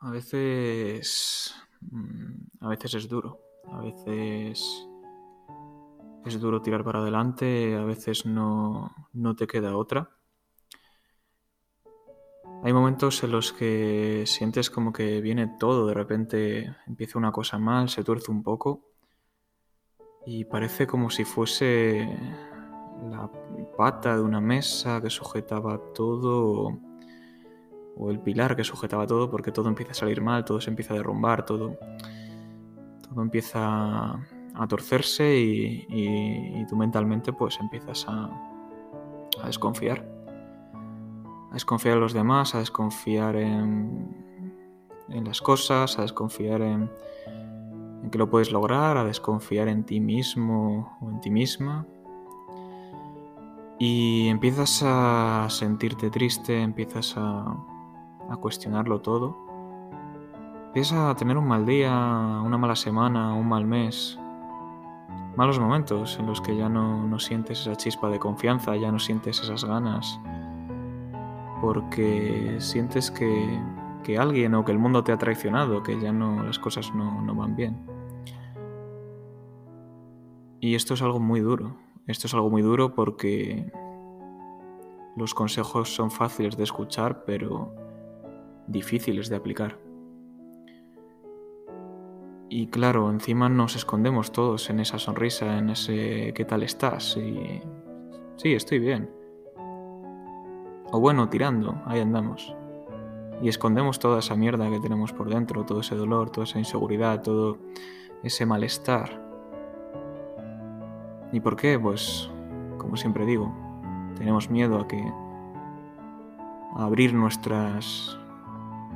A veces. mm, A veces es duro. A veces. Es duro tirar para adelante. A veces no, no te queda otra. Hay momentos en los que sientes como que viene todo. De repente empieza una cosa mal, se tuerce un poco. Y parece como si fuese la pata de una mesa que sujetaba todo. O- el pilar que sujetaba todo porque todo empieza a salir mal, todo se empieza a derrumbar, todo, todo empieza a torcerse y, tú mentalmente pues empiezas a, a desconfiar. A desconfiar en los demás, a desconfiar en, en las cosas, a desconfiar en, en que lo puedes lograr, a desconfiar en ti mismo o en ti misma. Y empiezas a sentirte triste, empiezas a, a cuestionarlo todo. Empiezas a tener un mal día, una mala semana, un mal mes. Malos momentos en los que ya no, no sientes esa chispa de confianza, ya no sientes esas ganas. Porque sientes que, que alguien o que el mundo te ha traicionado, que ya no las cosas no, no van bien. Y esto es algo muy duro. Esto es algo muy duro porque los consejos son fáciles de escuchar, pero difíciles de aplicar. Y claro, encima nos escondemos todos en esa sonrisa, en ese ¿qué tal estás? Y sí, estoy bien. O bueno, tirando, ahí andamos. Y escondemos toda esa mierda que tenemos por dentro, todo ese dolor, toda esa inseguridad, todo ese malestar. ¿Y por qué? Pues, como siempre digo, tenemos miedo a que a abrir nuestras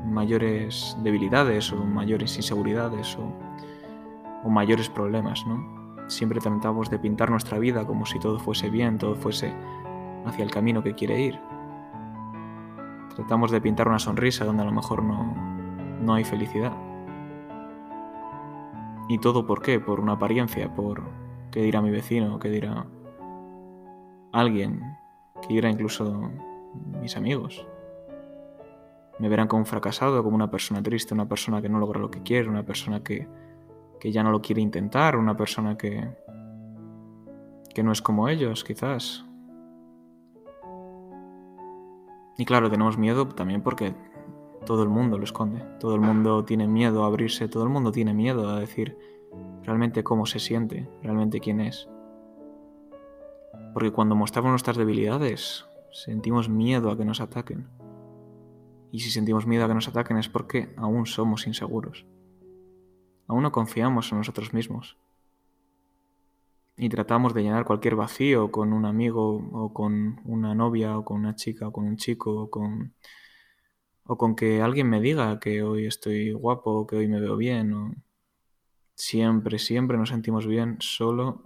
mayores debilidades o mayores inseguridades o, mayores problemas, ¿no? Siempre tratamos de pintar nuestra vida como si todo fuese bien, todo fuese hacia el camino que quiere ir. Tratamos de pintar una sonrisa donde a lo mejor no, no hay felicidad. ¿Y todo por qué? Por una apariencia, por qué dirá mi vecino, qué dirá alguien, qué dirá incluso mis amigos. Me verán como un fracasado, como una persona triste, una persona que no logra lo que quiere, una persona que, que ya no lo quiere intentar, una persona que, que no es como ellos, quizás. Y claro, tenemos miedo también porque todo el mundo lo esconde, todo el mundo tiene miedo a abrirse, todo el mundo tiene miedo a decir realmente cómo se siente, realmente quién es. Porque cuando mostramos nuestras debilidades, sentimos miedo a que nos ataquen. Y si sentimos miedo a que nos ataquen es porque aún somos inseguros. Aún no confiamos en nosotros mismos. Y tratamos de llenar cualquier vacío con un amigo o con una novia o con una chica o con un chico o con, o con que alguien me diga que hoy estoy guapo, que hoy me veo bien. O... Siempre, siempre nos sentimos bien solo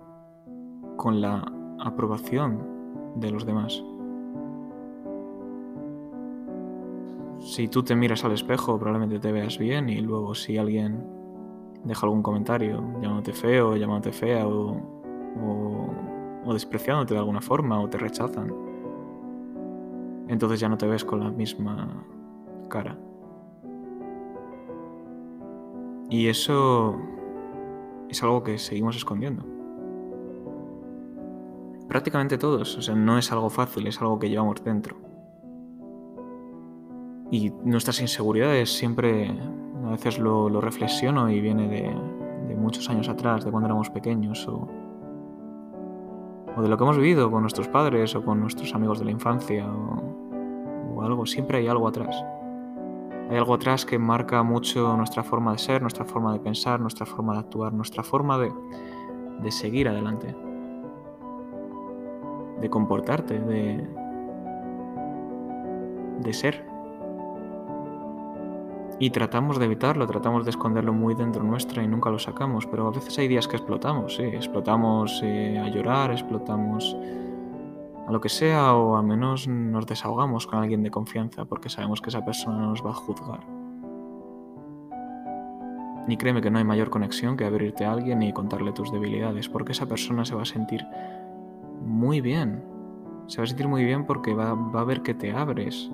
con la aprobación de los demás. Si tú te miras al espejo, probablemente te veas bien y luego si alguien deja algún comentario llamándote feo, llamándote fea o, o, o despreciándote de alguna forma o te rechazan, entonces ya no te ves con la misma cara. Y eso es algo que seguimos escondiendo. Prácticamente todos, o sea, no es algo fácil, es algo que llevamos dentro. Y nuestras inseguridades siempre, a veces lo, reflexiono y viene de, de, muchos años atrás, de cuando éramos pequeños, o, o, de lo que hemos vivido con nuestros padres o con nuestros amigos de la infancia, o, o algo, siempre hay algo atrás. Hay algo atrás que marca mucho nuestra forma de ser, nuestra forma de pensar, nuestra forma de actuar, nuestra forma de, de seguir adelante, de comportarte, de, de ser. Y tratamos de evitarlo, tratamos de esconderlo muy dentro nuestra y nunca lo sacamos, pero a veces hay días que explotamos, sí, explotamos eh, a llorar, explotamos a lo que sea o al menos nos desahogamos con alguien de confianza porque sabemos que esa persona no nos va a juzgar. Y créeme que no hay mayor conexión que abrirte a alguien y contarle tus debilidades, porque esa persona se va a sentir muy bien. Se va a sentir muy bien porque va, va a ver que te abres.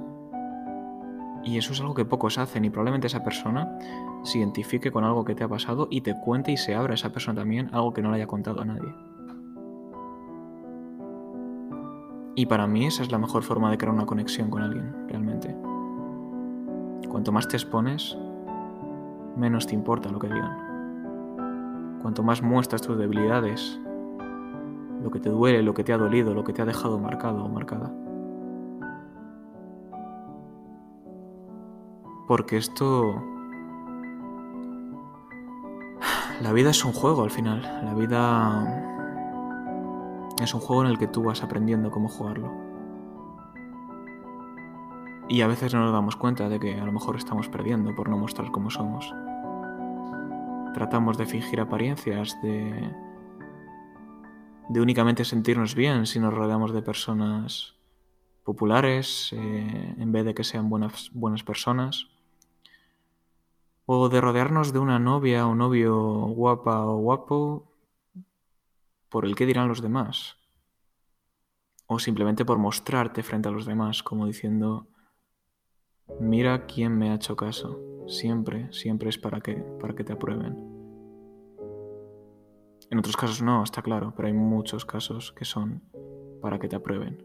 Y eso es algo que pocos hacen y probablemente esa persona se identifique con algo que te ha pasado y te cuente y se abra a esa persona también algo que no le haya contado a nadie. Y para mí esa es la mejor forma de crear una conexión con alguien, realmente. Cuanto más te expones, menos te importa lo que digan. Cuanto más muestras tus debilidades, lo que te duele, lo que te ha dolido, lo que te ha dejado marcado o marcada. Porque esto... La vida es un juego al final. La vida es un juego en el que tú vas aprendiendo cómo jugarlo. Y a veces no nos damos cuenta de que a lo mejor estamos perdiendo por no mostrar cómo somos. Tratamos de fingir apariencias, de de únicamente sentirnos bien si nos rodeamos de personas populares eh, en vez de que sean buenas, buenas personas. O de rodearnos de una novia o novio guapa o guapo por el que dirán los demás. O simplemente por mostrarte frente a los demás, como diciendo, mira quién me ha hecho caso. Siempre, siempre es para que, para que te aprueben. En otros casos no, está claro, pero hay muchos casos que son para que te aprueben.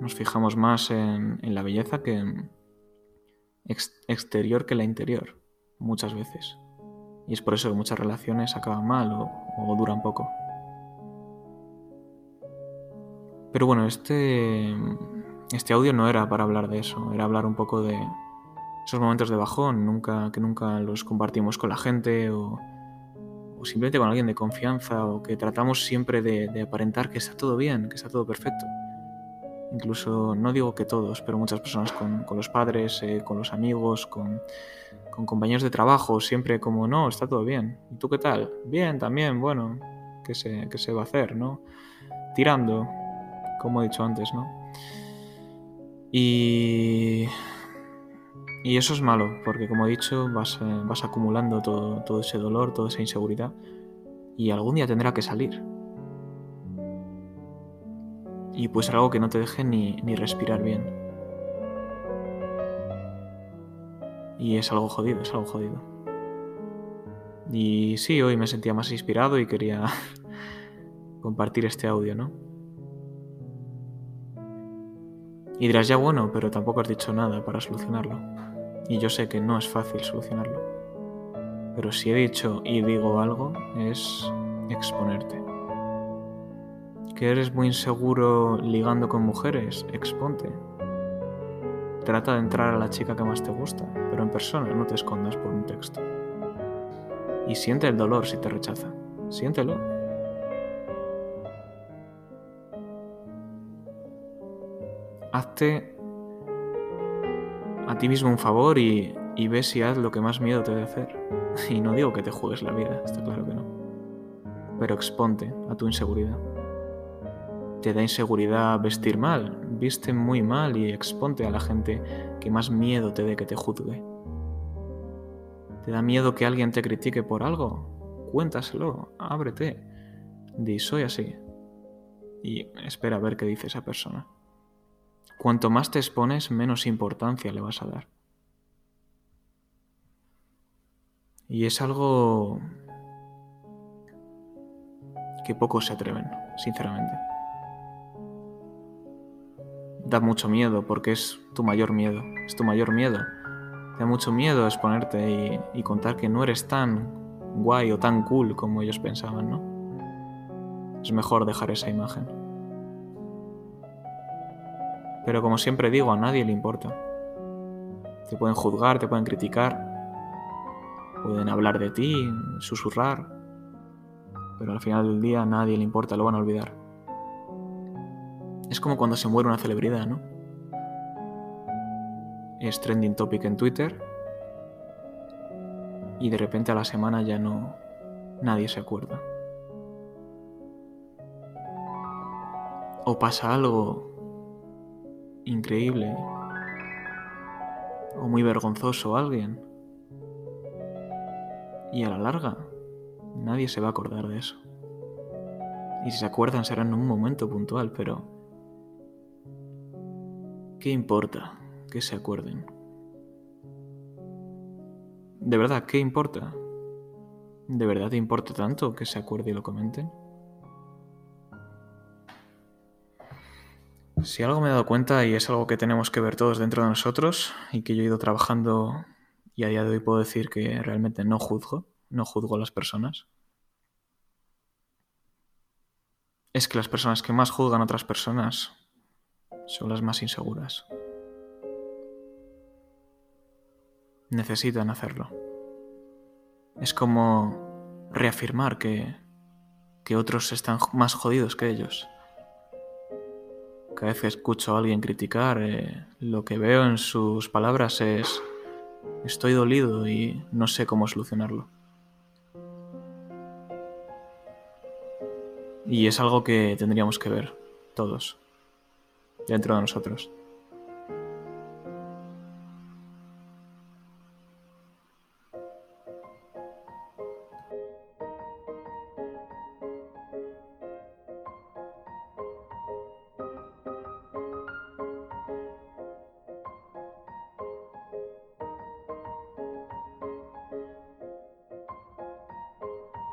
Nos fijamos más en, la belleza que en exterior que la interior, muchas veces. Y es por eso que muchas relaciones acaban mal o, duran poco. Pero bueno, este, este audio no era para hablar de eso, era hablar un poco de esos momentos de bajón, nunca, que nunca los compartimos con la gente o simplemente con alguien de confianza o que tratamos siempre de, aparentar que está todo bien, que está todo perfecto. Incluso, no digo que todos, pero muchas personas con, los padres, eh, con los amigos, con, compañeros de trabajo, siempre como, no, está todo bien. ¿Y tú qué tal? Bien, también, bueno, ¿qué se, qué se va a hacer, no? Tirando, como he dicho antes, ¿no? Y y eso es malo, porque como he dicho, vas, eh, vas acumulando todo, todo ese dolor, toda esa inseguridad, y algún día tendrá que salir. Y puede ser algo que no te deje ni, ni respirar bien. Y es algo jodido, es algo jodido. Y sí, hoy me sentía más inspirado y quería compartir este audio, ¿no? Y dirás, ya bueno, pero tampoco has dicho nada para solucionarlo. Y yo sé que no es fácil solucionarlo. Pero si he dicho y digo algo, es exponerte. ¿Que eres muy inseguro ligando con mujeres? Exponte. Trata de entrar a la chica que más te gusta, pero en persona no te escondas por un texto. Y siente el dolor si te rechaza. Siéntelo. Hazte a ti mismo un favor y, ve si haz lo que más miedo te debe hacer. Y no digo que te juegues la vida, está claro que no. Pero exponte a tu inseguridad. Te da inseguridad vestir mal, viste muy mal y exponte a la gente que más miedo te dé que te juzgue. ¿Te da miedo que alguien te critique por algo? Cuéntaselo, ábrete. Di, soy así. Y espera a ver qué dice esa persona. Cuanto más te expones, menos importancia le vas a dar. Y es algo que pocos se atreven, sinceramente. Da mucho miedo porque es tu mayor miedo, es tu mayor miedo. Da mucho miedo exponerte y, contar que no eres tan guay o tan cool como ellos pensaban, ¿no? Es mejor dejar esa imagen. Pero como siempre digo, a nadie le importa. Te pueden juzgar, te pueden criticar, pueden hablar de ti, susurrar, pero al final del día a nadie le importa, lo van a olvidar. Es como cuando se muere una celebridad, ¿no? Es trending topic en Twitter y de repente a la semana ya no nadie se acuerda. O pasa algo increíble o muy vergonzoso alguien. Y a la larga, nadie se va a acordar de eso. Y si se acuerdan será en un momento puntual, pero... ¿Qué importa? que se acuerden. ¿De verdad qué importa? ¿De verdad te importa tanto que se acuerde y lo comenten? Si algo me he dado cuenta y es algo que tenemos que ver todos dentro de nosotros y que yo he ido trabajando y a día de hoy puedo decir que realmente no juzgo, no juzgo a las personas, es que las personas que más juzgan a otras personas son las más inseguras. Necesitan hacerlo. Es como reafirmar que, que otros están más jodidos que ellos. Cada vez que escucho a alguien criticar, eh, lo que veo en sus palabras es estoy dolido y no sé cómo solucionarlo. Y es algo que tendríamos que ver todos dentro de nosotros.